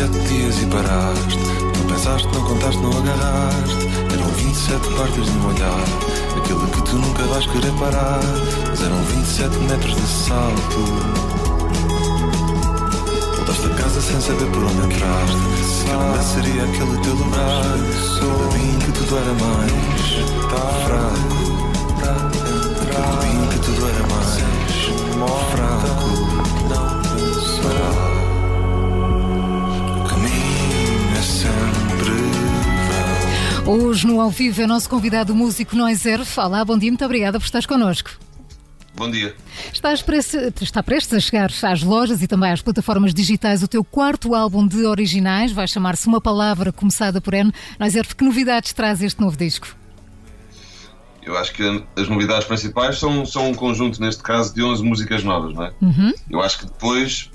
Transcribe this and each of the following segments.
27 dias e paraste. Não pensaste, não contaste, não agarraste. Eram 27 partes de um olhar. Aquele que tu nunca vais querer parar. Mas eram 27 metros de salto. Voltaste a casa sem saber por onde entraste. Aquele não seria aquele teu lugar. Para mim que tudo era mais fraco. Para mim que tudo era mais fraco. Hoje no Ao Vivo é nosso convidado o músico Noiser. Fala, bom dia, muito obrigada por estares connosco. Bom dia. Estás prestes, está prestes a chegar às lojas e também às plataformas digitais o teu quarto álbum de originais. Vai chamar-se Uma Palavra Começada por N. Noiser, que novidades traz este novo disco? Eu acho que as novidades principais são, são um conjunto, neste caso, de 11 músicas novas, não é? Uhum. Eu acho que depois,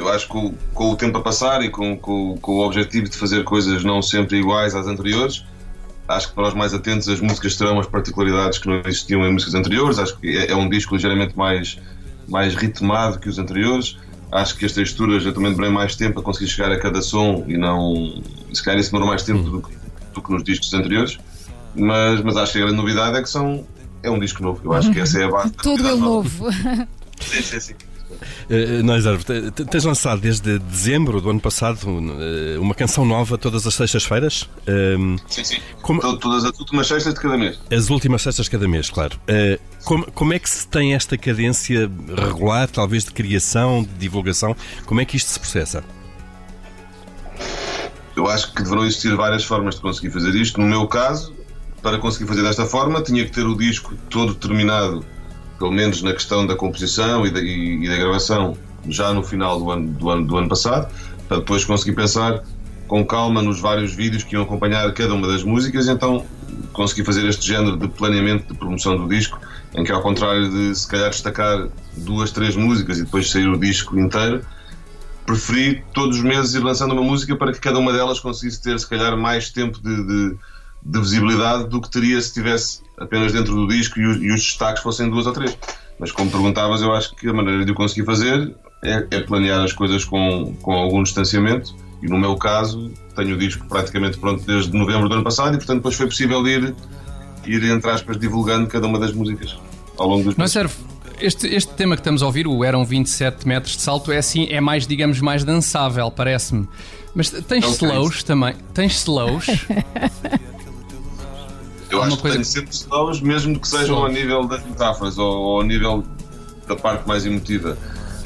eu acho que com, com o tempo a passar e com, com, com o objetivo de fazer coisas não sempre iguais às anteriores, acho que para os mais atentos as músicas terão as particularidades que não existiam em músicas anteriores. Acho que é, é um disco ligeiramente mais, mais ritmado que os anteriores. Acho que as texturas eu também demorei mais tempo a conseguir chegar a cada som e não. Se calhar isso demorou mais tempo do que, do que nos discos anteriores. Mas, mas acho que a grande novidade é que são, é um disco novo. Eu acho que essa é a base. ele novidade novo. Sim, sim, sim. Uh, te- tens lançado desde dezembro do ano passado uh, uma canção nova todas as sextas-feiras. Um, sim, sim. Como- To- Todas as últimas sextas de cada mês. as últimas sextas cada mês, claro. Uh, como, como é que se tem esta cadência regular, talvez de criação, de divulgação? Como é que isto se processa? Eu acho que deverão existir várias formas de conseguir fazer isto. No meu caso, para conseguir fazer desta forma, tinha que ter o disco todo terminado, pelo menos na questão da composição e da, e- e da gravação, já no final do ano, do ano, do ano passado, para depois conseguir pensar com calma nos vários vídeos que iam acompanhar cada uma das músicas, então consegui fazer este género de planeamento de promoção do disco, em que ao contrário de se calhar destacar duas, três músicas e depois sair o disco inteiro, preferi todos os meses ir lançando uma música para que cada uma delas conseguisse ter, se calhar, mais tempo de, de- de visibilidade do que teria se estivesse apenas dentro do disco e os, e os destaques fossem duas ou três. Mas como perguntavas, eu acho que a maneira de o conseguir fazer é, é planear as coisas com, com algum distanciamento. E no meu caso, tenho o disco praticamente pronto desde novembro do ano passado e, portanto, depois foi possível ir, ir entre aspas, divulgando cada uma das músicas ao longo dos Não meses. serve. Este, este tema que estamos a ouvir, o Eram 27 metros de salto, é assim, é mais, digamos, mais dançável, parece-me. Mas tens É é slows também. Tens slows. Eu acho uma que coisa- tenho sempre slows, mesmo que sejam Slow. ao nível das metáforas ou, ou ao nível da parte mais emotiva.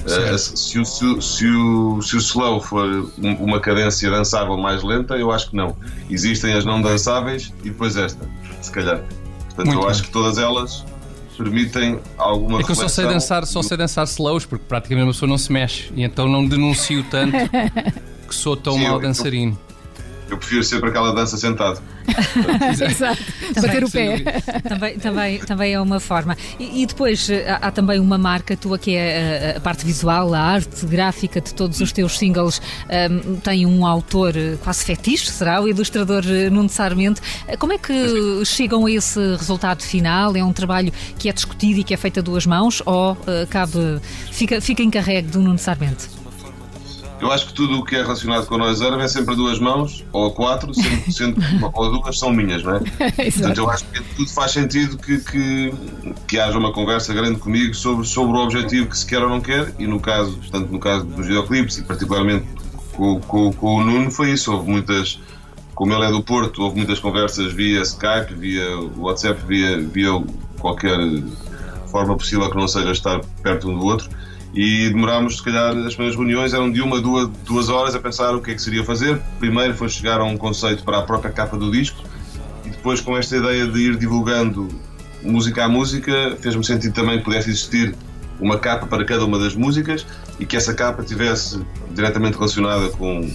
Eh, se, o, se, o, se, o, se o slow for um- uma cadência dançável mais lenta, eu acho que não. Existem as não dançáveis e depois esta, se calhar. Portanto, Muito eu bem. acho que todas elas permitem alguma É que eu só sei dançar, só sei dançar slows, porque praticamente uma pessoa não se mexe. E então não denuncio tanto que sou tão Sim, mau eu- dançarino. Eu prefiro sempre aquela dança sentado. Exato. Bater o pé. Também, também, também é uma forma. E, e depois eh, há, há também uma marca tua que é a, a parte visual, a arte gráfica de todos os teus singles. Ahm, tem um autor eh, quase fetiche, será? O ilustrador eh, Nuno Sarmento. Eh, Como é que chegam a esse resultado final? É um trabalho que é discutido e que é feito a duas mãos ou eh, cabe, fica, fica encarregue do Nuno Sarmento? Eu acho que tudo o que é relacionado com nós é sempre a duas mãos, ou a quatro, sendo, sendo uma ou duas são minhas, não é? Portanto, eu acho que tudo faz sentido que, que, que haja uma conversa grande comigo sobre, sobre o objetivo que se quer ou não quer, e no caso, tanto no caso dos videoclipes e particularmente com, com, com o Nuno, foi isso. Houve muitas, como ele é do Porto, houve muitas conversas via Skype, via WhatsApp, via, via qualquer forma possível que não seja estar perto um do outro. E demorámos, se calhar, as primeiras reuniões eram de uma, duas, duas horas a pensar o que é que seria fazer. Primeiro foi chegar a um conceito para a própria capa do disco, e depois, com esta ideia de ir divulgando música a música, fez-me sentido também que pudesse existir uma capa para cada uma das músicas e que essa capa tivesse diretamente relacionada com,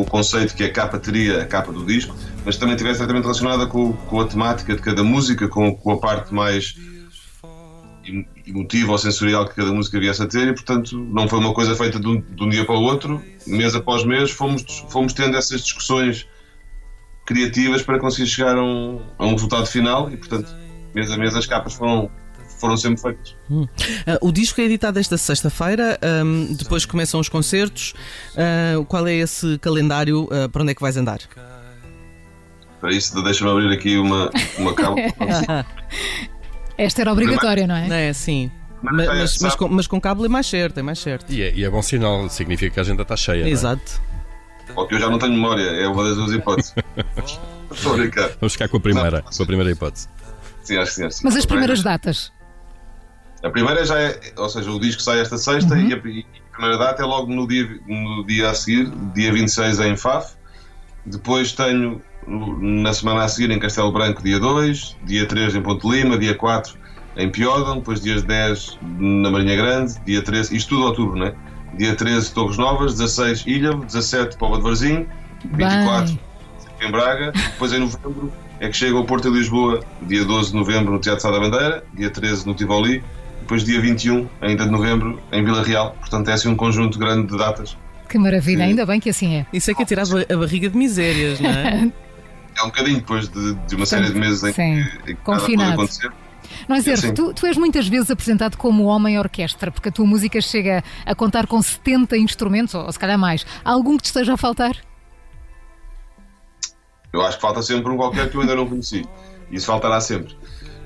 o conceito que a capa teria, a capa do disco, mas também tivesse diretamente relacionada com, com a temática de cada música, com, com a parte mais em- emotiva ou sensorial que cada música viesse a ter e, portanto, não foi uma coisa feita de um, de um dia para o outro, mês após mês, fomos, fomos tendo essas discussões criativas para conseguir chegar a um, a um resultado final e, portanto, mês a mês as capas foram, foram sempre feitas. Hum. Uh, o disco é editado esta sexta-feira, um, depois começam os concertos. Uh, qual é esse calendário? Uh, para onde é que vais andar? Para isso, deixa-me abrir aqui uma, uma cabo. Esta era obrigatória, não é? Não é, sim. Mas, mas, mas, com, mas, com, cabo é mais certo, é mais certo. E é, e é bom sinal, significa que a agenda está cheia. Exato. Ou que eu já não tenho memória, é uma das duas hipóteses. Estou a brincar. Vamos ficar com a primeira, com a primeira hipótese. Sim, acho que sim, acho Mas as primeiras datas? A primeira já é, ou seja, o disco sai esta sexta uhum. e, a, e, a, primeira data é logo no dia, no dia a seguir, dia 26 em Faf. Depois tenho na semana a seguir em Castelo Branco, dia 2, dia 3 em Ponte Lima, dia 4 em Piódão, depois dias 10 na Marinha Grande, dia 13, isto tudo outubro, não é? Dia 13 Torres Novas, 16 Ilha, 17 Póvoa de Varzim, 24 Bem. em Braga, depois em novembro é que chega ao Porto de Lisboa, dia 12 de novembro no Teatro Sá da Bandeira, dia 13 no Tivoli, depois dia 21, ainda de novembro, em Vila Real. Portanto, é assim um conjunto grande de datas. Que maravilha, ainda bem que assim é. Isso é que é tirar a barriga de misérias, não é? é um bocadinho depois de, de uma série de meses em Sim. que, em que pode acontecer. Nós, Ervo, tu, tu, és muitas vezes apresentado como homem orquestra, porque a tua música chega a contar com 70 instrumentos, ou, ou se calhar mais. Há algum que te esteja a faltar? Eu acho que falta sempre um qualquer que eu ainda não conheci. Isso faltará sempre.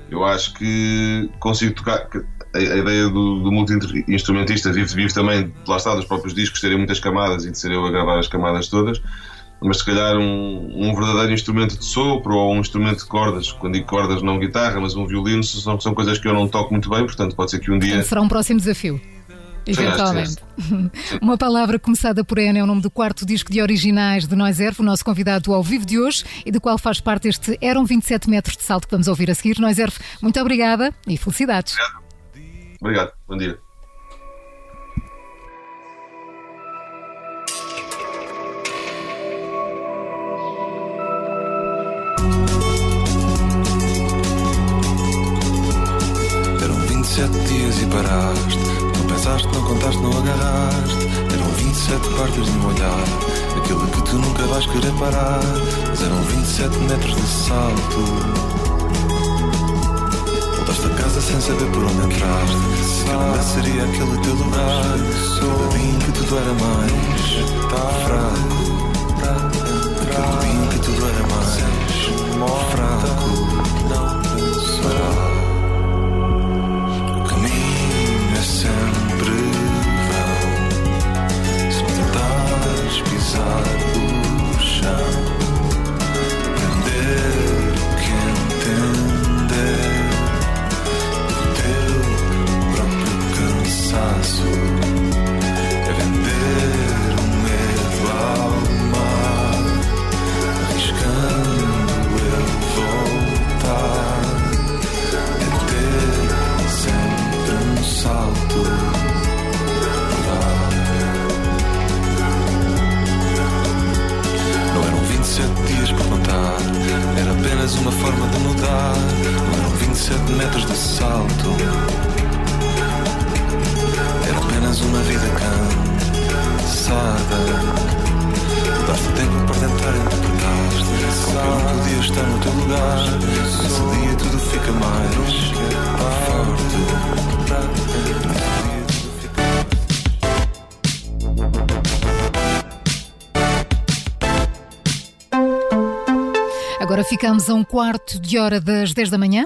Eu acho que consigo tocar. A, a ideia do, do multi-instrumentista vive, vive também, lá está, dos próprios discos terem muitas camadas e de ser eu a gravar as camadas todas mas se calhar um, um, verdadeiro instrumento de sopro ou um instrumento de cordas, quando digo cordas não guitarra, mas um violino, são, são coisas que eu não toco muito bem, portanto pode ser que um dia... Será um próximo desafio. Eventualmente. Uma palavra começada por N é o nome do quarto disco de originais de Nós Ervo, o nosso convidado ao vivo de hoje e do qual faz parte este Eram 27 metros de salto que vamos ouvir a seguir. Nós Ervo, muito obrigada e felicidades. Obrigado. Obrigado. Bom dia. Sete dias e paraste. Não pensaste, não contaste, não agarraste. Eram 27 partes de um olhar. Aquele que tu nunca vais querer parar. Mas eram 27 metros de salto. Voltaste a casa sem saber por onde entraste. Aquele seria aquele teu lugar. Cada dia que tudo era mais fraco. Cada dia que tudo era mais fraco. Será? Daste tempo para tentar interpretar. Como que podia estar no teu lugar. Nesse dia tudo fica mais forte. Agora ficamos a um quarto de hora das 10 da manhã.